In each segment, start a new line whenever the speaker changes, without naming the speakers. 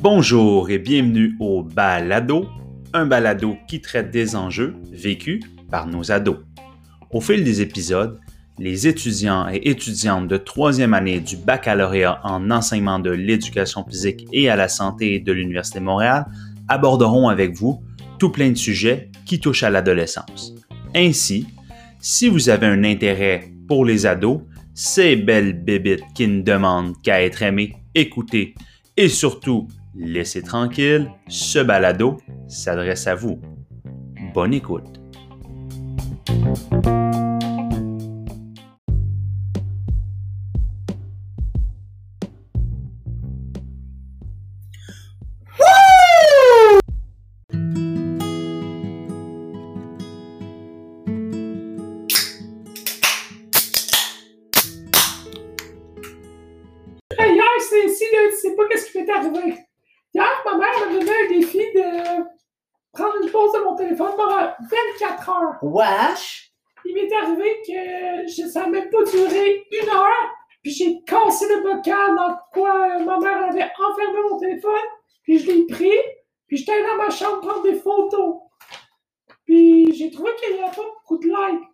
Bonjour et bienvenue au Balado, un balado qui traite des enjeux vécus par nos ados. Au fil des épisodes, les étudiants et étudiantes de troisième année du baccalauréat en enseignement de l'éducation physique et à la santé de l'Université Montréal aborderont avec vous tout plein de sujets qui touchent à l'adolescence. Ainsi, si vous avez un intérêt pour les ados, ces belles bébites qui ne demandent qu'à être aimées, écoutées et surtout laissées tranquilles, ce balado s'adresse à vous. Bonne écoute.
J'étais dans ma chambre prendre des photos. Puis j'ai trouvé qu'il n'y avait pas beaucoup de likes.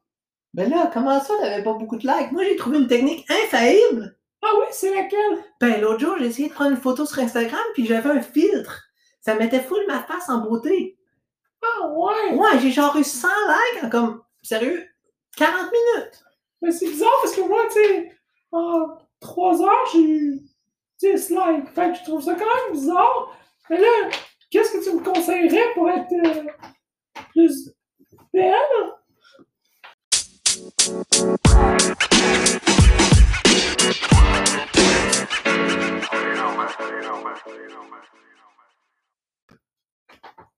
Ben là, comment ça, t'avais pas beaucoup de likes? Moi, j'ai trouvé une technique infaillible.
Ah oui, c'est laquelle?
Ben, l'autre jour, j'ai essayé de prendre une photo sur Instagram, puis j'avais un filtre. Ça mettait full ma face en beauté.
Ah ouais!
Ouais, j'ai genre eu 100 likes en comme, sérieux, 40 minutes.
Mais c'est bizarre parce que moi, tu sais, en 3 heures, j'ai eu 10 likes. Fait que je trouve ça quand même bizarre. Mais là, qu'est-ce que tu me conseillerais pour être euh, plus belle?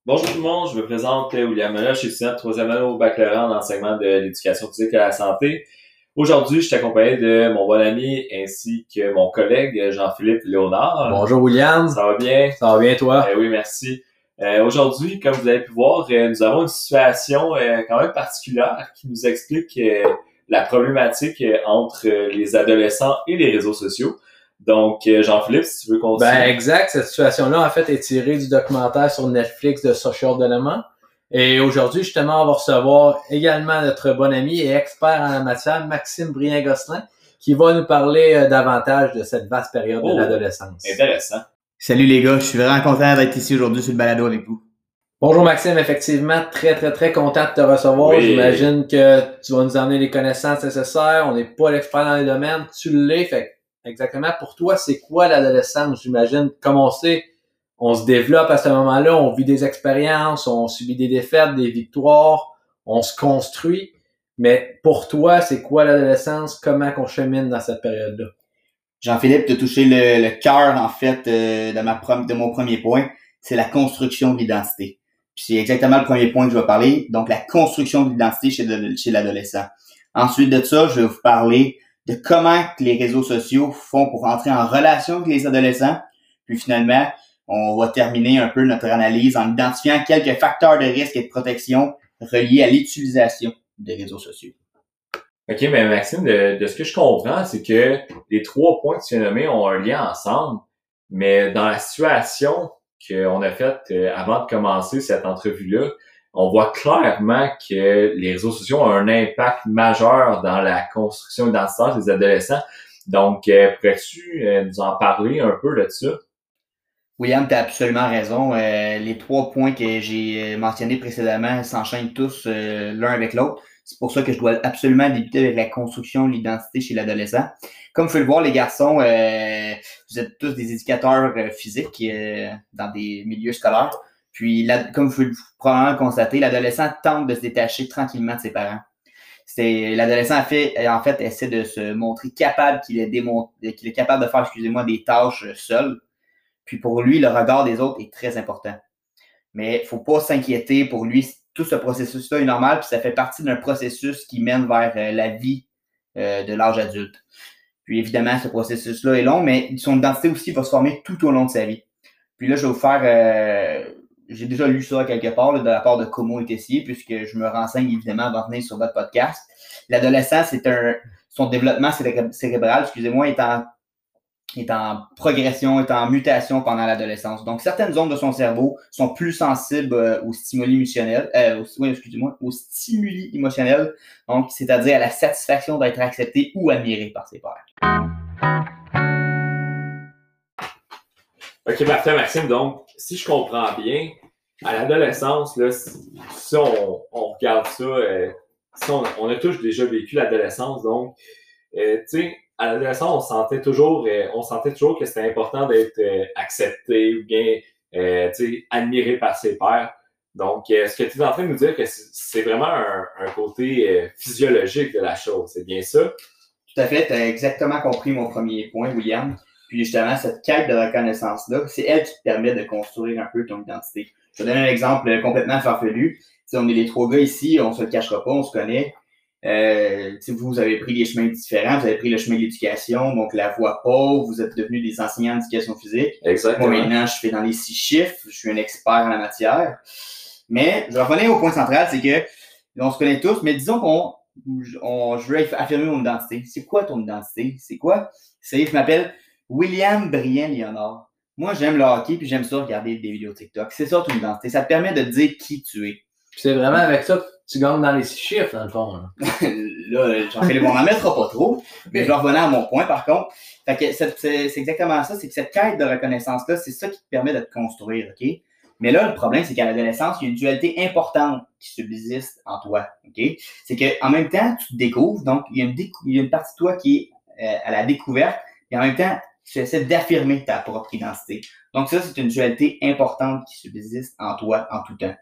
Bonjour tout le monde, je me présente William suis étudiant de troisième année au baccalauréat en enseignement de l'éducation physique et la santé. Aujourd'hui, je suis accompagné de mon bon ami ainsi que mon collègue Jean-Philippe Léonard.
Bonjour William,
Ça va bien?
ça va bien toi?
Eh oui, merci. Euh, Aujourd'hui, comme vous avez pu voir, euh, nous avons une situation euh, quand même particulière qui nous explique euh, la problématique euh, entre les adolescents et les réseaux sociaux. Donc, Jean-Philippe, si tu veux continuer.
Ben exact, cette situation-là en fait est tirée du documentaire sur Netflix de Social Dilemma. Et aujourd'hui, justement, on va recevoir également notre bon ami et expert en la matière, Maxime Brien-Gosselin, qui va nous parler euh, davantage de cette vaste période
Oh.
de l'adolescence.
Intéressant.
Salut les gars, je suis vraiment content d'être ici aujourd'hui sur le balado avec vous.
Bonjour Maxime, effectivement, très très très content de te recevoir.
Oui.
J'imagine que tu vas nous emmener les connaissances nécessaires. On n'est pas l'expert dans les domaines, tu l'es. Fait exactement, pour toi, c'est quoi l'adolescence? J'imagine, comme on sait, on se développe à ce moment-là, on vit des expériences, on subit des défaites, des victoires, on se construit. Mais pour toi, c'est quoi l'adolescence? Comment qu'on chemine dans cette période-là?
Jean-Philippe, tu as touché le, le cœur, en fait, euh, de, ma de mon premier point. C'est la construction de l'identité. C'est exactement le premier point que je vais parler. Donc, la construction de l'identité chez, chez l'adolescent. Ensuite de ça, je vais vous parler de comment les réseaux sociaux font pour entrer en relation avec les adolescents. Puis finalement, on va terminer un peu notre analyse en identifiant quelques facteurs de risque et de protection reliés à l'utilisation des réseaux sociaux.
OK, mais Maxime, de, ce que je comprends, c'est que les trois points que tu as nommés ont un lien ensemble, mais dans la situation qu'on a faite euh, avant de commencer cette entrevue-là, on voit clairement que les réseaux sociaux ont un impact majeur dans la construction identitaire des adolescents. Donc, euh, pourrais-tu euh, nous en parler un peu de ça?
William, tu as absolument raison. Euh, les trois points que j'ai euh, mentionnés précédemment s'enchaînent tous euh, l'un avec l'autre. C'est pour ça que je dois absolument débuter avec la construction de l'identité chez l'adolescent. Comme vous pouvez le voir, les garçons, euh, vous êtes tous des éducateurs euh, physiques euh, dans des milieux scolaires. Puis, comme vous pouvez le- probablement constater, l'adolescent tente de se détacher tranquillement de ses parents. C'est l'adolescent fait, en fait essaie de se montrer capable qu'il est démon- qu'il est capable de faire, excusez-moi, des tâches seul. Puis pour lui, le regard des autres est très important. Mais faut pas s'inquiéter pour lui. Tout ce processus-là est normal, puis ça fait partie d'un processus qui mène vers euh, la vie euh, de l'âge adulte. Puis évidemment, ce processus-là est long, mais son identité aussi va se former tout au long de sa vie. Puis là, je vais vous faire. euh, j'ai déjà lu ça quelque part de la part de Como et Tessier, puisque je me renseigne évidemment avant de venir sur votre podcast. L'adolescence, c'est un, son développement céré- cérébral, excusez-moi, est en, est en progression, est en mutation pendant l'adolescence. Donc, certaines zones de son cerveau sont plus sensibles euh, aux stimuli émotionnels, euh, oui, excusez-moi, aux stimuli émotionnels, donc c'est-à-dire à la satisfaction d'être accepté ou admiré par ses pairs.
OK, parfait, Maxime. Donc, si je comprends bien, à l'adolescence, là, si on, regarde ça, euh, si on, on a tous déjà vécu l'adolescence, donc, tu sais, à l'adolescence, on sentait toujours, euh, on sentait toujours que c'était important d'être euh, accepté ou bien, euh, admiré par ses pairs. Donc, ce que tu es en train de nous dire que c'est vraiment un, côté physiologique de la chose, c'est bien ça?
Tout à fait, tu as exactement compris mon premier point, William. Puis justement, cette quête de reconnaissance-là, c'est elle qui te permet de construire un peu ton identité. Je vais donner un exemple complètement farfelu. Si on est les trois gars ici, on se le cachera pas, on se connaît. Euh, vous, avez pris des chemins différents, vous avez pris le chemin de l'éducation, donc la voie pauvre, vous êtes devenus des enseignants d'éducation physique. Moi,
Exactement.
maintenant, je fais dans les six chiffres, je suis un expert en la matière. Mais je revenir au point central, c'est que on se connaît tous, mais disons qu'on on, je veux affirmer mon identité. C'est quoi ton identité? C'est quoi? C'est, je m'appelle William Brian Léonard. Moi, j'aime le hockey, puis j'aime ça regarder des vidéos TikTok. C'est ça ton identité. Ça te permet de dire qui tu es.
C'est vraiment avec ça que tu gagnes dans les six chiffres, dans le fond. là.
là, Jean-Philippe, on n'en mettra pas trop. Mais je vais revenir à mon point, par contre. Fait que c'est exactement ça. C'est que cette quête de reconnaissance-là, c'est ça qui te permet de te construire, OK? Mais là, le problème, c'est qu'à l'adolescence, il y a une dualité importante qui subsiste en toi, OK? C'est qu'en même temps, tu te découvres, donc il y a une, il y a une partie de toi qui est euh, à la découverte, et en même temps, tu essaies d'affirmer ta propre identité. Donc ça, c'est une dualité importante qui subsiste en toi en tout temps.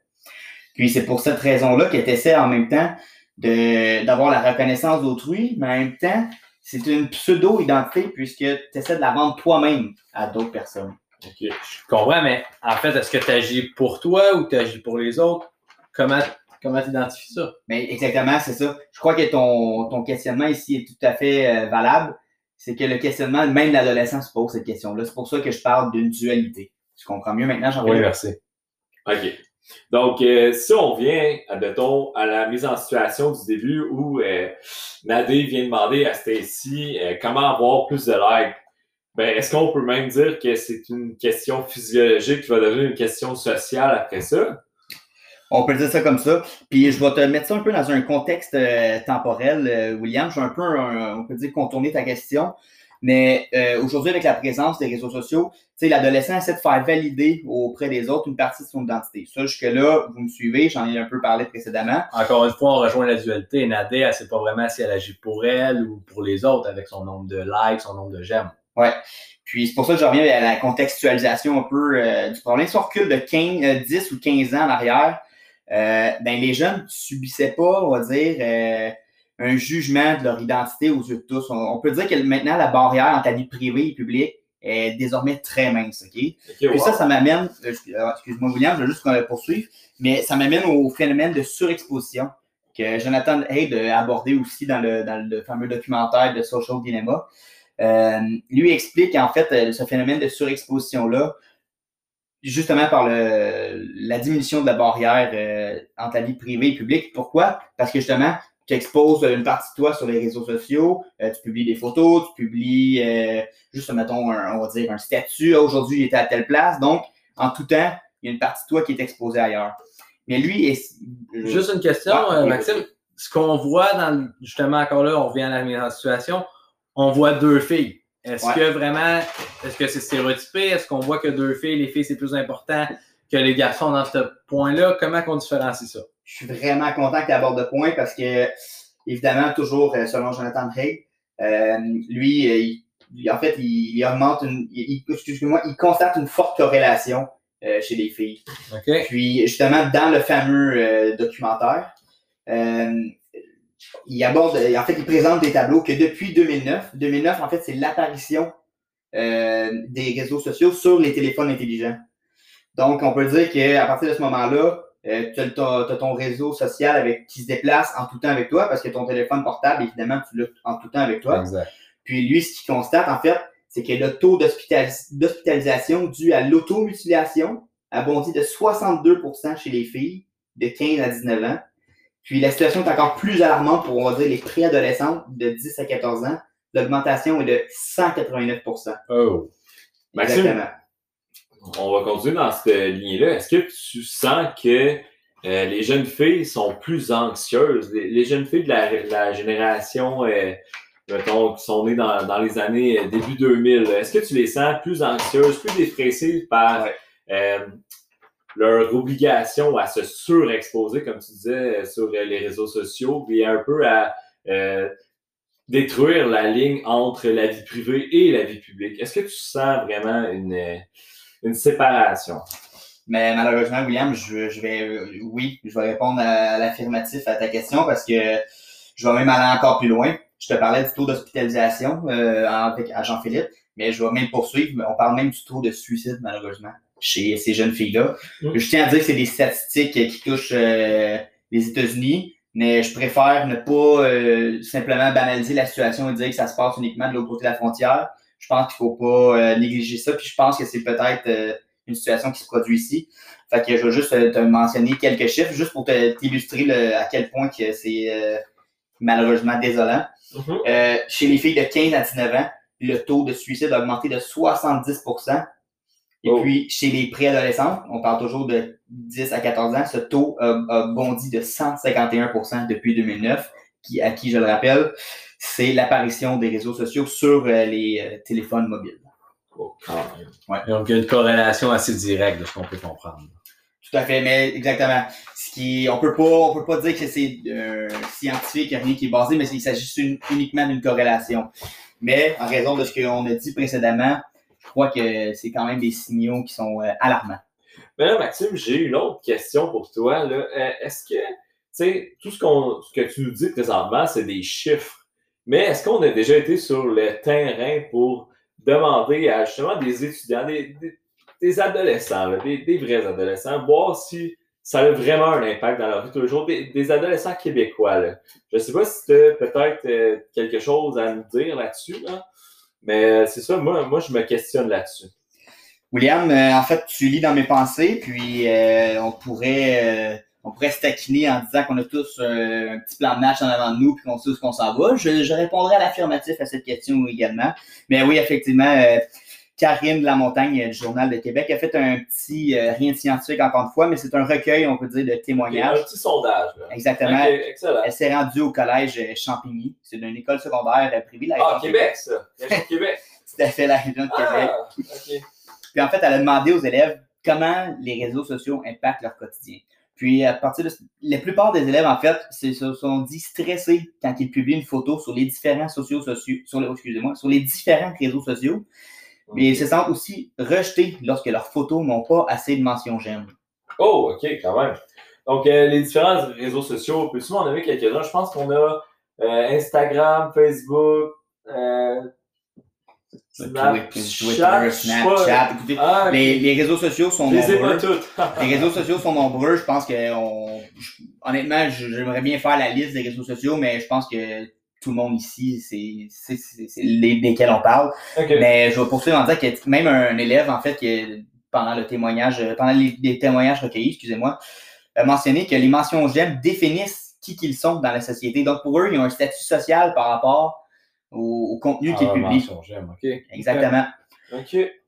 Puis c'est pour cette raison-là que tu essaies en même temps de- d'avoir la reconnaissance d'autrui, mais en même temps, c'est une pseudo-identité puisque tu essaies de la vendre toi-même à d'autres personnes.
OK.
Je comprends, mais en fait, est-ce que tu agis pour toi ou tu agis pour les autres? Comment comment tu identifies ça?
Mais exactement, c'est ça. Je crois que ton, ton questionnement ici est tout à fait euh, valable. C'est que le questionnement, même l'adolescent se pose cette question-là. C'est pour ça que je parle d'une dualité. Tu comprends mieux maintenant, jean
merci.
OK. Donc, euh, si on vient, admettons, à la mise en situation du début où euh, Nadé vient demander à Stacy euh, comment avoir plus de likes, ben, est-ce qu'on peut même dire que c'est une question physiologique qui va devenir une question sociale après ça?
On peut dire ça comme ça. Puis je vais te mettre ça un peu dans un contexte euh, temporel, William. Je vais un peu, on peut dire, contourner ta question. Mais euh, aujourd'hui, avec la présence des réseaux sociaux, tu sais, l'adolescent essaie de faire valider auprès des autres une partie de son identité. Ça, jusque-là, vous me suivez, j'en ai un peu parlé précédemment.
Encore une fois, on rejoint la dualité. Nadé, elle sait pas vraiment si elle agit pour elle ou pour les autres avec son nombre de likes, son nombre de j'aime.
Puis c'est pour ça que je reviens à la contextualisation un peu euh, du problème. Si on recule de 15, euh, 10 ou 15 ans en arrière, euh, ben les jeunes subissaient pas, on va dire, euh, un jugement de leur identité aux yeux de tous. On, on peut dire que maintenant, la barrière entre la vie privée et publique est désormais très mince, OK?
Wow.
ça, ça m'amène, euh, euh, excuse-moi William, je veux juste qu'on le poursuive, mais ça m'amène au phénomène de surexposition que Jonathan Hay a abordé aussi dans le, dans le fameux documentaire de Social Dilemma. Euh, lui explique en fait ce phénomène de surexposition-là, justement par le, la diminution de la barrière euh, entre la vie privée et publique. Pourquoi? Parce que justement, tu exposes une partie de toi sur les réseaux sociaux, euh, tu publies des photos, tu publies euh, juste, mettons, un, on va dire un statut. Ah, Aujourd'hui, j'étais à telle place. Donc, en tout temps, il y a une partie de toi qui est exposée ailleurs. Mais lui, est,
Juste une question, euh, Maxime. Ce qu'on voit dans, justement, encore là, on revient à la situation, on voit deux filles. Est-ce
Ouais.
que vraiment, est-ce que c'est stéréotypé? Est-ce qu'on voit que deux filles, les filles, c'est plus important que les garçons dans ce point-là? Comment qu'on différencie ça?
Je suis vraiment content que tu abordes le point parce que, évidemment, toujours euh, selon Jonathan Hay, euh, lui, euh, il, en fait, il, il augmente une, il, il- excuse-moi, il constate une forte corrélation euh, chez les filles.
OK?
Puis, justement, dans le fameux euh, documentaire, euh, il aborde, en fait, il présente des tableaux que depuis 2009, 2009, en fait, c'est l'apparition euh, des réseaux sociaux sur les téléphones intelligents. Donc, on peut dire qu'à partir de ce moment-là, euh, tu as, ton- t'as ton réseau social avec, qui se déplace en tout temps avec toi parce que ton téléphone portable, évidemment, tu l'as en tout temps avec toi.
Exact.
Puis lui, ce qu'il constate, en fait, c'est que le taux d'hospitalis- d'hospitalisation dû à l'automutilation a bondi de 62% chez les filles de 15 à 19 ans. Puis la situation est encore plus alarmante pour, on va dire, les préadolescents de 10 à 14 ans. L'augmentation est de 189
Oh.
Maxime,
Exactement.
On va continuer dans cette lignée-là. Est-ce que tu sens que euh, les jeunes filles sont plus anxieuses? Les, les jeunes filles de la, la génération, euh, mettons, qui sont nées dans, dans les années euh, début 2000, est-ce que tu les sens plus anxieuses, plus dépressives par euh, leur obligation à se surexposer, comme tu disais, sur les réseaux sociaux, puis un peu à détruire la ligne entre la vie privée et la vie publique? Est-ce que tu sens vraiment une, une séparation?
Mais malheureusement, William, je, je vais, oui, je vais répondre à l'affirmatif à ta question parce que je vais même aller encore plus loin. Je te parlais du taux d'hospitalisation euh, avec à Jean-Philippe, mais je vais même poursuivre. On parle même du taux de suicide, malheureusement, chez ces jeunes filles-là.
Mm.
Je tiens à dire que c'est des statistiques qui touchent euh, les États-Unis, mais je préfère ne pas euh, simplement banaliser la situation et dire que ça se passe uniquement de l'autre côté de la frontière. Je pense qu'il faut pas euh, négliger ça, puis je pense que c'est peut-être euh, une situation qui se produit ici. Fait que je vais juste euh, te mentionner quelques chiffres, juste pour t'illustrer à quel point que c'est euh, malheureusement désolant.
Mhm.
Euh, chez les filles de 15 à 19 ans, le taux de suicide a augmenté de 70% Et
Oh.
puis, chez les préadolescents, on parle toujours de 10 à 14 ans, ce taux a, a bondi de 151% depuis 2009, qui, à qui, je le rappelle, c'est l'apparition des réseaux sociaux sur euh, les euh, téléphones mobiles.
Oh.
Donc, il y a une corrélation assez directe de ce qu'on peut comprendre.
Tout à fait, mais exactement. Ce qui, on peut pas, on peut pas dire que c'est euh, scientifique, a rien qui est basé, mais il s'agit uniquement d'une corrélation. Mais en raison de ce qu'on a dit précédemment, je crois que c'est quand même des signaux qui sont euh, alarmants.
Mais là, Maxime, j'ai une autre question pour toi. là. Euh, Est-ce que, tu sais, tout ce, qu'on, ce que tu nous dis présentement, c'est des chiffres. Mais est-ce qu'on a déjà été sur le terrain pour demander à justement des étudiants, des, des, des adolescents, là, des, des vrais adolescents, voir si ça a vraiment un impact dans leur vie tous les jours, des, adolescents québécois. Là. Je sais pas si tu as peut-être euh, quelque chose à nous dire là-dessus, là, mais c'est ça, moi, moi, je me questionne là-dessus.
William, euh, en fait, tu lis dans mes pensées, puis euh, on pourrait euh, on pourrait se taquiner en disant qu'on a tous euh, un petit plan de match en avant de nous, puis qu'on sait où qu'on s'en va. Je, je répondrai à l'affirmatif à cette question également. Mais oui, effectivement, euh, Karine de la Montagne euh, du Journal de Québec a fait un petit, euh, rien de scientifique encore une fois, mais c'est un recueil, on peut dire, de
Un
témoignages.
petit sondage. Là.
Exactement.
Excellent.
Elle s'est rendue au collège Champigny. C'est d'une école secondaire privée. La
Ah,
de
Québec, ça. De Québec.
Tout à fait la région de Québec.
Ah, ok.
Puis en fait, elle a demandé aux élèves comment les réseaux sociaux impactent leur quotidien. Puis à partir de la plupart des élèves en fait se sont dit stressés quand ils publient une photo sur les différents sociaux sociaux sur les excusez-moi sur les différents réseaux sociaux. Mais ils se sentent aussi rejetés lorsque leurs photos n'ont pas assez de mentions j'aime.
Oh, ok, quand même. Donc, euh, les différents réseaux sociaux, peux-tu m'en nommer quelques-uns? Je pense qu'on a euh, Instagram, Facebook, euh,
Twitter,
Snapchat.
Écoutez,
Ah,
les, les réseaux sociaux sont
les
nombreux. Les réseaux sociaux sont nombreux. Je pense que, on, je- honnêtement, j'aimerais bien faire la liste des réseaux sociaux, mais je pense que tout le monde ici, c'est c'est- c'est- c'est les, desquels on parle. Mais je vais poursuivre en disant que même un élève, en fait, qui, pendant le témoignage, euh, pendant les, les témoignages recueillis, excusez-moi, a mentionné que les mentions j'aime définissent qui qu'ils sont dans la société. Donc, pour eux, ils ont un statut social par rapport au, au contenu qu'ils
Ah,
publient.
mention, j'aime, ok.
Exactement.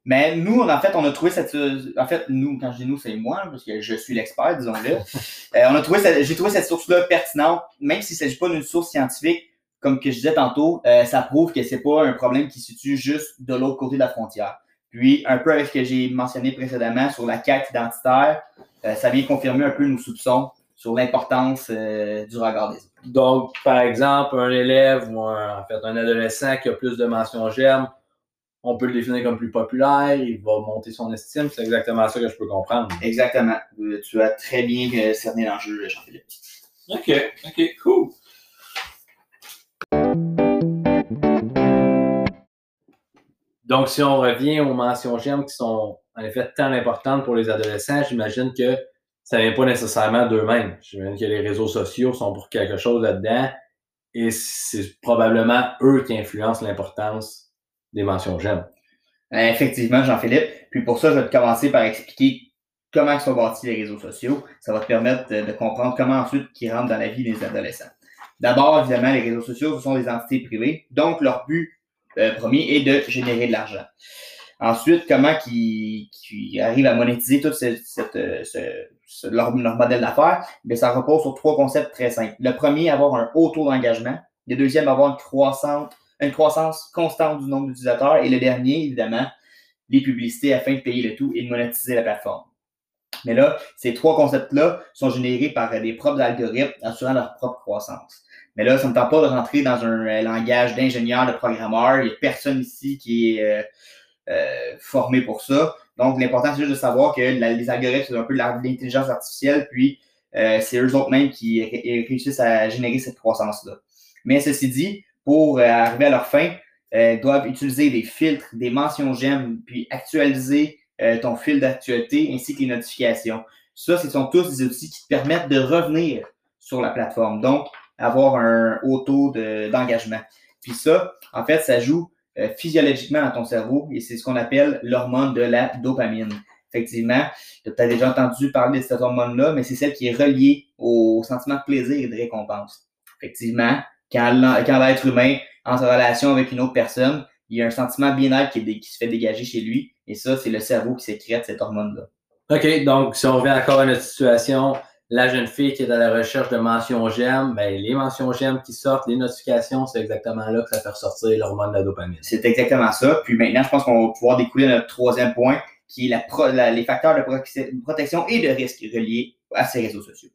Mais nous, en fait, on a trouvé cette. En fait, nous, quand je dis nous, c'est moi, parce que je suis l'expert, disons-le. Euh, on a trouvé cette- j'ai trouvé cette source-là pertinente, même s'il ne s'agit pas d'une source scientifique, comme que je disais tantôt, euh, ça prouve que c'est pas un problème qui se situe juste de l'autre côté de la frontière. Puis, un peu avec ce que j'ai mentionné précédemment sur la quête identitaire, euh, ça vient confirmer un peu nos soupçons sur l'importance euh, du regard des autres.
Donc, par exemple, un élève ou un, en fait, un adolescent qui a plus de mentions j'aime, on peut le définir comme plus populaire, il va monter son estime. C'est exactement ça que je peux comprendre.
Exactement. Euh, tu as très bien euh, cerné l'enjeu, Jean-Philippe.
Ok. Ok. Cool.
Donc, si on revient aux mentions j'aime qui sont en effet tant importantes pour les adolescents, j'imagine que ça vient pas nécessairement d'eux-mêmes. J'imagine que les réseaux sociaux sont pour quelque chose là-dedans et c'est probablement eux qui influencent l'importance des mentions j'aime.
Euh, effectivement, Jean-Philippe. Puis pour ça, je vais te commencer par expliquer comment sont bâtis les réseaux sociaux. Ça va te permettre de, comprendre comment ensuite ils rentrent dans la vie des adolescents. D'abord, évidemment, les réseaux sociaux ce sont des entités privées, donc leur but euh, premier est de générer de l'argent. Ensuite, comment ils, qu'ils arrivent à monétiser tout ce, cette, euh, ce- leur, modèle d'affaires, bien, ça repose sur trois concepts très simples. Le premier, avoir un haut taux d'engagement. Le deuxième, avoir une croissance, constante du nombre d'utilisateurs. Et le dernier, évidemment, les publicités afin de payer le tout et de monétiser la plateforme. Mais là, ces trois concepts-là sont générés par des propres algorithmes assurant leur propre croissance. Mais là, ça ne me tente pas de rentrer dans un euh, langage d'ingénieur, de programmeur. Il n'y a personne ici qui est euh, euh, formé pour ça. Donc, l'important, c'est juste de savoir que les algorithmes, c'est un peu l'intelligence artificielle, puis euh, c'est eux autres mêmes qui ré- réussissent à générer cette croissance-là. Mais ceci dit, pour euh, arriver à leur fin, euh, doivent utiliser des filtres, des mentions j'aime, puis actualiser euh, ton fil d'actualité ainsi que les notifications. Ça, ce sont tous des outils qui te permettent de revenir sur la plateforme. Donc, avoir un haut taux de- d'engagement. Puis ça, en fait, ça joue euh, physiologiquement dans ton cerveau et c'est ce qu'on appelle l'hormone de la dopamine. Effectivement, tu as peut-être déjà entendu parler de cette hormone-là, mais c'est celle qui est reliée au sentiment de plaisir et de récompense. Effectivement, quand l'être humain entre en relation avec une autre personne, il y a un sentiment bien-être qui se fait dégager chez lui et ça, c'est le cerveau qui sécrète cette hormone-là.
OK, donc si on revient encore à notre situation, la jeune fille qui est à la recherche de mentions j'aime, ben, les mentions j'aime qui sortent, les notifications, c'est exactement là que ça fait ressortir l'hormone de la dopamine.
C'est exactement ça. Puis maintenant, je pense qu'on va pouvoir découler notre troisième point, qui est les facteurs de prote- protection et de risque reliés à ces réseaux sociaux.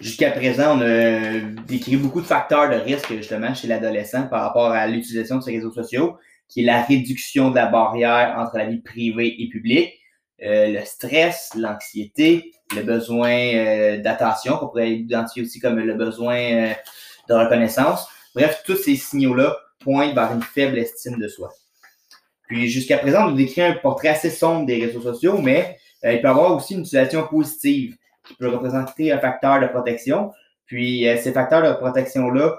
Jusqu'à présent, on a décrit beaucoup de facteurs de risque justement chez l'adolescent par rapport à l'utilisation de ces réseaux sociaux, qui est la réduction de la barrière entre la vie privée et publique, euh, le stress, l'anxiété, le besoin euh, d'attention, qu'on pourrait identifier aussi comme le besoin euh, de reconnaissance. Bref, tous ces signaux-là pointent vers une faible estime de soi. Puis jusqu'à présent, on nous décrit un portrait assez sombre des réseaux sociaux, mais il peut y avoir aussi une utilisation positive qui peut représenter un facteur de protection. Puis ces facteurs de protection-là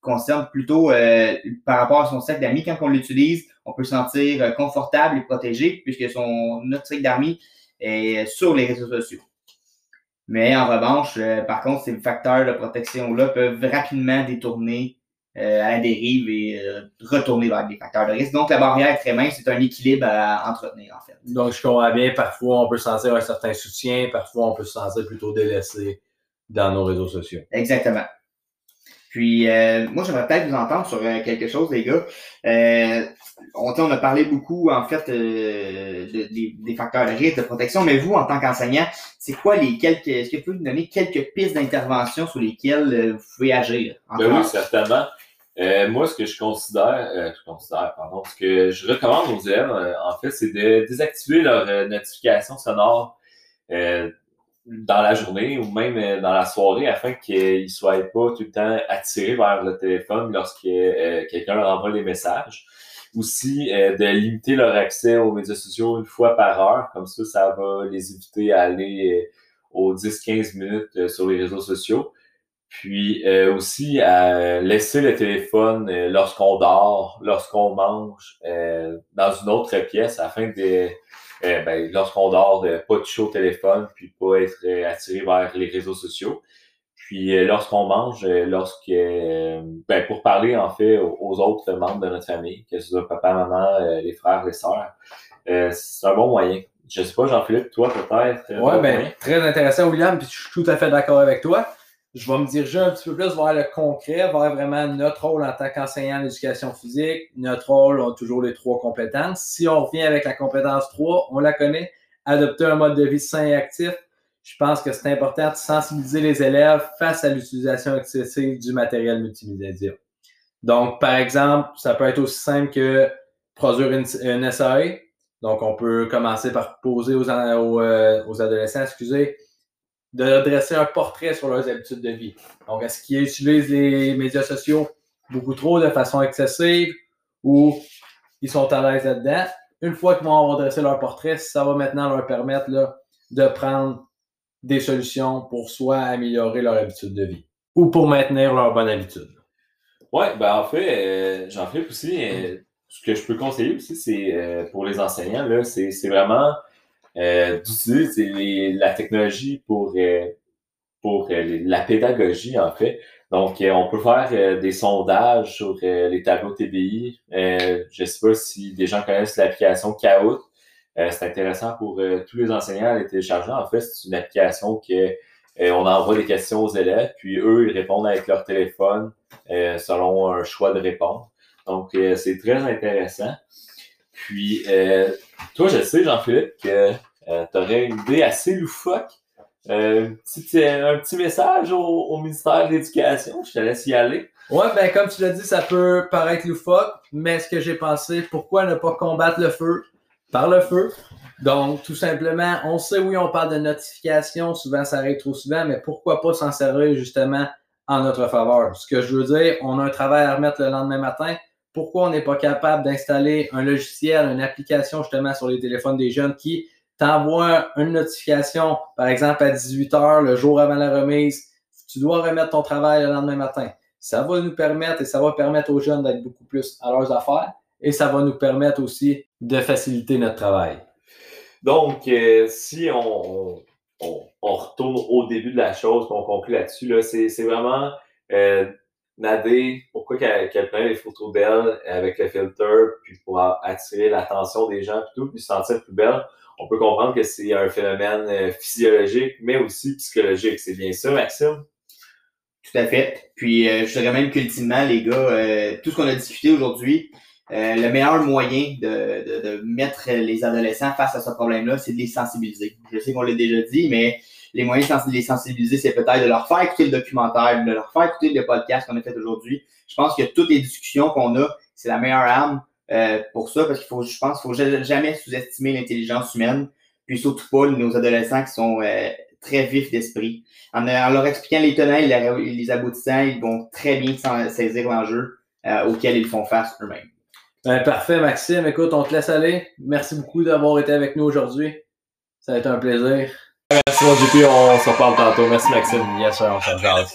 concernent plutôt par rapport à son cercle d'amis. Quand on l'utilise, on peut se sentir euh, confortable et protégé puisque son notre cercle d'amis est sur les réseaux sociaux. Mais en revanche, euh, par contre, ces facteurs de protection-là peuvent rapidement détourner euh, à la dérive et euh, retourner vers des facteurs de risque. Donc, la barrière est très mince, c'est un équilibre à entretenir, en fait.
Donc, je comprends bien, parfois on peut sentir un certain soutien, parfois on peut se sentir plutôt délaissé dans nos réseaux sociaux.
Exactement. Puis, euh, moi, j'aimerais peut-être vous entendre sur euh, quelque chose, les gars. Euh, on, on a parlé beaucoup, en fait, euh, de- des- des facteurs de risque, de protection, mais vous, en tant qu'enseignant, c'est quoi les quelques... Est-ce que vous pouvez nous donner quelques pistes d'intervention sur lesquelles euh, vous pouvez agir? en
Ben oui, certainement. Euh, moi, ce que je considère, euh, je considère, pardon, ce que je recommande aux élèves, euh, en fait, c'est de désactiver leur euh, notification sonore euh, dans la journée ou même euh, dans la soirée afin qu'ils ne soient pas tout le temps attirés vers le téléphone lorsque euh, quelqu'un leur envoie des messages. Aussi, euh, de limiter leur accès aux médias sociaux une fois par heure. Comme ça, ça va les éviter à aller aux 10-15 minutes sur les réseaux sociaux. Puis aussi à laisser le téléphone lorsqu'on dort, lorsqu'on mange, dans une autre pièce afin de, euh, ben, lorsqu'on dort, de pas toucher au téléphone, puis pas être euh, attiré vers les réseaux sociaux. Puis euh, lorsqu'on mange, lorsque ben, pour parler en fait aux, autres membres de notre famille, que ce soit papa, maman, les frères, les sœurs, euh, c'est un bon moyen. Je sais pas, Jean-Philippe, toi peut-être.
Ouais,
bon
ben,
moyen?
très intéressant, William, puis je suis tout à fait d'accord avec toi. Je vais me diriger un petit peu plus vers le concret, vers vraiment notre rôle en tant qu'enseignant en éducation physique. Notre rôle, on a toujours les trois compétences. Si on revient avec la compétence 3, on la connaît, adopter un mode de vie sain et actif. Je pense que c'est important de sensibiliser les élèves face à l'utilisation excessive du matériel multimédia. Donc, par exemple, ça peut être aussi simple que produire une, une SAE. Donc, on peut commencer par poser aux, euh, aux adolescents, excusez, de dresser un portrait sur leurs habitudes de vie. Donc, est-ce qu'ils utilisent les médias sociaux beaucoup trop de façon excessive ou ils sont à l'aise là-dedans? Une fois qu'ils vont avoir leur portrait, ça va maintenant leur permettre de prendre des solutions pour soit améliorer leur habitude de vie ou pour maintenir leur bonne habitude.
Ouais, ben en fait, euh, Jean-Philippe aussi, euh, ce que je peux conseiller aussi, c'est euh, pour les enseignants, c'est, vraiment d'utiliser la technologie pour, euh, pour euh, la pédagogie, en fait. Donc, euh, on peut faire euh, des sondages sur euh, les tableaux TBI. Euh, je ne sais pas si des gens connaissent l'application Kahoot. Euh, c'est intéressant pour euh, tous les enseignants à les télécharger. En fait, c'est une application que euh, on envoie des questions aux élèves, puis eux, ils répondent avec leur téléphone euh, selon un choix de réponse. Donc, euh, c'est très intéressant. Puis, euh, toi, je sais, Jean-Philippe, que tu aurais une idée assez loufoque. Euh, un, petit, un petit message au, ministère de l'Éducation. Je te laisse y aller.
Ouais, ben comme tu l'as dit, ça peut paraître loufoque, mais ce que j'ai pensé, pourquoi ne pas combattre le feu par le feu? Donc, tout simplement, on sait, oui, on parle de notification, souvent ça arrive trop souvent, mais pourquoi pas s'en servir justement en notre faveur? Ce que je veux dire, on a un travail à remettre le lendemain matin. Pourquoi on n'est pas capable d'installer un logiciel, une application justement sur les téléphones des jeunes qui t'envoie une notification, par exemple à 18 heures, le jour avant la remise, tu dois remettre ton travail le lendemain matin. Ça va nous permettre et ça va permettre aux jeunes d'être beaucoup plus à leurs affaires et ça va nous permettre aussi de faciliter notre travail.
Donc, euh, si on, retourne au début de la chose, qu'on conclut là-dessus, là, c'est, c'est vraiment euh, Nadé, pourquoi qu'elle, prenait les photos d'elle avec le filter, puis pour attirer l'attention des gens, plutôt, puis se sentir plus belle? On peut comprendre que c'est un phénomène euh, physiologique, mais aussi psychologique. C'est bien ça, Maxime?
Tout à fait. Puis euh, je dirais même qu'ultimement, les gars, euh, tout ce qu'on a discuté aujourd'hui, le meilleur moyen de, de, de, mettre les adolescents face à ce problème-là, c'est de les sensibiliser. Je sais qu'on l'a déjà dit, mais les moyens de les sensibiliser, c'est peut-être de leur faire écouter le documentaire, de leur faire écouter le podcast qu'on a fait aujourd'hui. Je pense que toutes les discussions qu'on a, c'est la meilleure arme euh, pour ça, parce qu'il faut, je pense, faut jamais sous-estimer l'intelligence humaine, puis surtout pas nos adolescents qui sont euh, très vifs d'esprit. En, en, leur expliquant les tenants et les aboutissants, ils vont très bien saisir l'enjeu euh, auquel ils font face eux-mêmes.
Ben, parfait, Maxime. Écoute, on te laisse aller. Merci beaucoup d'avoir été avec nous aujourd'hui. Ça a été un plaisir.
Merci, mon JP. On se reparle tantôt. Merci, Maxime.
Yes, sir. On se reparle.